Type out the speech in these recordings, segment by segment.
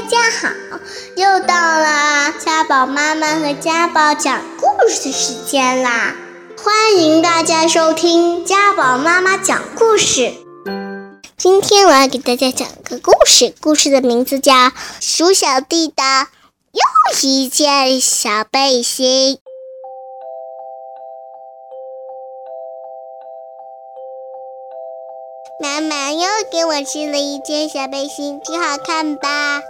大家好，又到了家宝妈妈和家宝讲故事时间啦！欢迎大家收听家宝妈妈讲故事。今天我要给大家讲个故事，故事的名字叫《鼠小弟的又一件小背心》。妈妈又给我织了一件小背心，挺好看吧？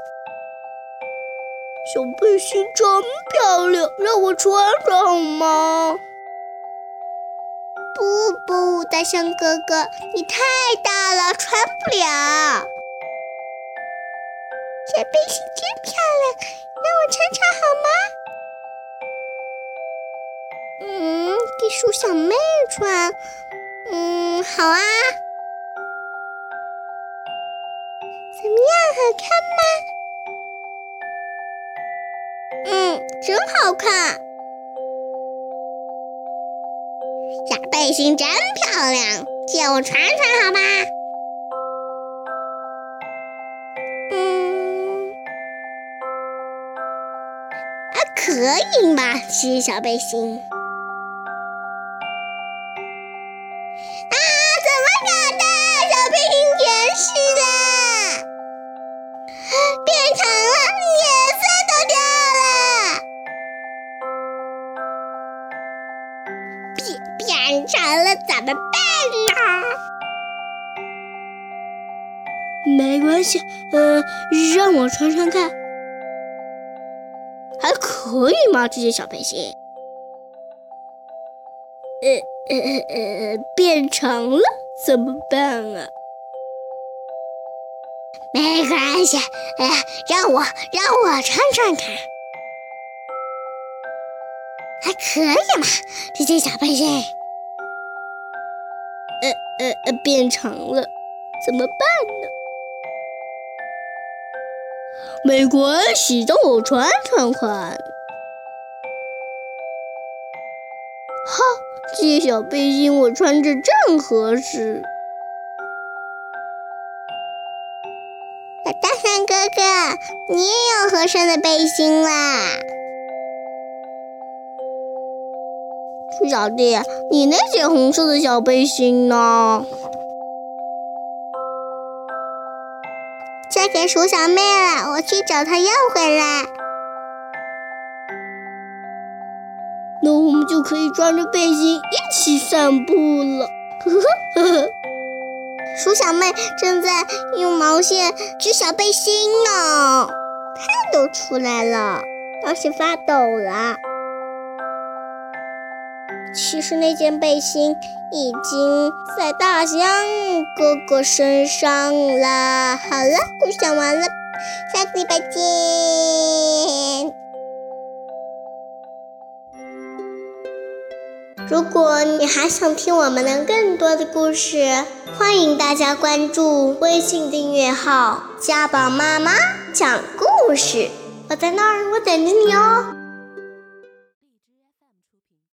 小背心真漂亮，让我穿穿好吗？不不，大象哥哥，你太大了，穿不了。小背心真漂亮，让我穿穿好吗？嗯，给鼠小妹穿。嗯，好啊。怎么样，好看吗？嗯，真好看。小背心真漂亮，借我穿穿好吗？嗯，还，可以吧？谢谢小背心。长了怎么办呢？没关系，呃，让我穿穿看，还可以吗？这件小背心。呃呃呃呃，变长了怎么办啊？没关系，哎，让我让我穿穿看，还可以嘛，这件小背心。呃呃呃，变长了，怎么办呢？没关系，让我穿穿看。好，这小背心我穿着正合适。大象哥哥，你也有合身的背心啦！小弟，你那件红色的小背心呢？交给鼠小妹了，我去找她要回来。那我们就可以穿着背心一起散步了。呵呵呵呵。鼠小妹正在用毛线织小背心呢，汗都出来了，要是发抖了。其实那件背心已经在大象哥哥身上了。好了，故事讲完了，下个礼拜见。如果你还想听我们的更多的故事，欢迎大家关注微信订阅号“家宝妈妈讲故事”。我在那儿，我等着你哦。